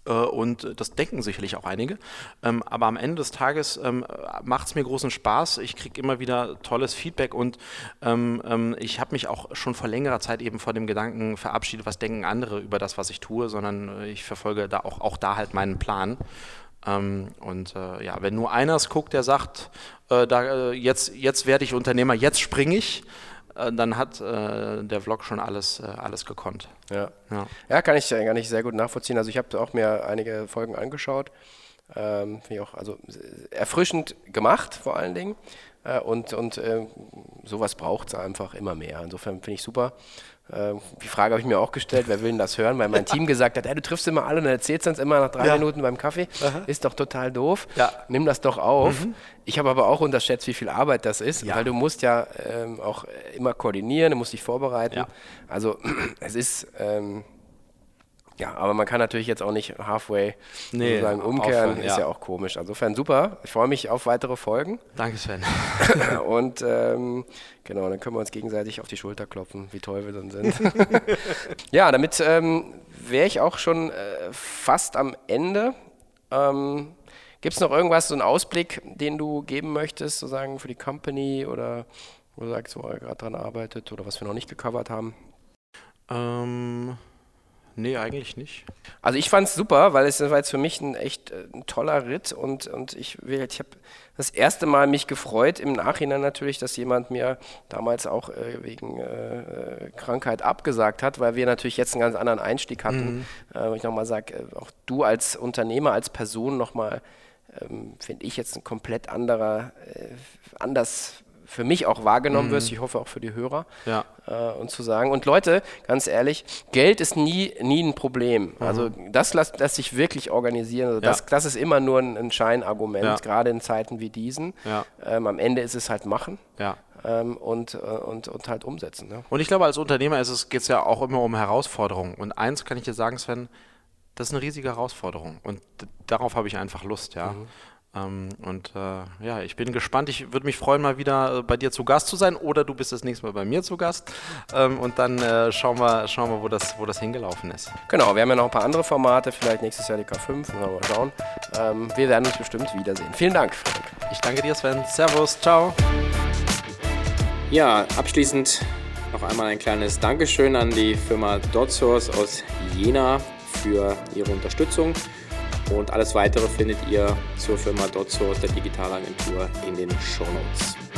Äh, und das denken sicherlich auch einige. Ähm, aber am Ende des Tages ähm, macht es mir großen Spaß. Ich kriege immer wieder tolles Feedback und ähm, ich habe mich auch schon vor längerer Zeit eben vor dem Gedanken verabschiedet, was denken andere über das, was ich tue, sondern äh, ich verfolge da auch, auch da halt meinen Plan. und äh, ja, wenn nur einer es guckt, der sagt, da, jetzt, jetzt werde ich Unternehmer, jetzt springe ich, dann hat äh, der Vlog schon alles, äh, alles gekonnt. Ja. ja. Ja. kann ich, kann ich sehr gut nachvollziehen. Also ich habe auch mir einige Folgen angeschaut. Ähm, Finde ich auch also erfrischend gemacht vor allen Dingen. Äh, und und äh, sowas braucht es einfach immer mehr. Insofern finde ich super. Ähm, die Frage habe ich mir auch gestellt, wer will denn das hören? Weil mein Team gesagt hat, hey, du triffst immer alle und erzählst uns immer nach drei ja. Minuten beim Kaffee. Aha. Ist doch total doof. Ja. Nimm das doch auf. Mhm. Ich habe aber auch unterschätzt, wie viel Arbeit das ist, ja. weil du musst ja ähm, auch immer koordinieren, du musst dich vorbereiten. Also es ist... Ähm, ja, aber man kann natürlich jetzt auch nicht halfway nee, sozusagen umkehren, aufhören, ist ja. ja. auch komisch. Insofern super. Ich freue mich auf weitere Folgen. Danke, Sven. Und ähm, genau, dann können wir uns gegenseitig auf die Schulter klopfen, wie toll wir dann sind. ja, damit ähm, wäre ich auch schon äh, fast am Ende. Ähm, Gibt es noch irgendwas, so einen Ausblick, den du geben möchtest, sozusagen für die Company oder wo du sagst, wo er gerade dran arbeitet oder was wir noch nicht gecovert haben? Ähm. Nee, eigentlich nicht. Also ich fand es super, weil es war jetzt für mich ein echt äh, ein toller Ritt und, und ich, ich habe das erste Mal mich gefreut, im Nachhinein natürlich, dass jemand mir damals auch äh, wegen äh, äh Krankheit abgesagt hat, weil wir natürlich jetzt einen ganz anderen Einstieg hatten. Mhm. Äh, wo ich nochmal sage, äh, auch du als Unternehmer, als Person nochmal, ähm, finde ich jetzt ein komplett anderer, anders für mich auch wahrgenommen mhm. wirst, ich hoffe auch für die Hörer. Ja. Äh, und zu sagen, und Leute, ganz ehrlich, Geld ist nie, nie ein Problem. Mhm. Also das lässt, lässt sich wirklich organisieren. Also das, ja. das ist immer nur ein, ein Scheinargument, ja. gerade in Zeiten wie diesen. Ähm, am Ende ist es halt machen. Ähm, und, äh, und, und halt umsetzen. Ne? Und ich glaube, als Unternehmer geht es ja auch immer um Herausforderungen. Und eins kann ich dir sagen, Sven, das ist eine riesige Herausforderung. Und darauf habe ich einfach Lust, ja. Mhm. Ähm, und äh, ja, ich bin gespannt. Ich würde mich freuen, mal wieder äh, bei dir zu Gast zu sein oder du bist das nächste Mal bei mir zu Gast. Ähm, und dann äh, schauen wir, schauen wir wo, das, wo das hingelaufen ist. Genau, wir haben ja noch ein paar andere Formate, vielleicht nächstes Jahr die K5, mal schauen. Ähm, wir werden uns bestimmt wiedersehen. Vielen Dank, Frank. Ich danke dir, Sven. Servus, ciao. Ja, abschließend noch einmal ein kleines Dankeschön an die Firma DotSource aus Jena für ihre Unterstützung. Und alles weitere findet ihr zur Firma Dotsource, der Digitalagentur, in den Show Notes.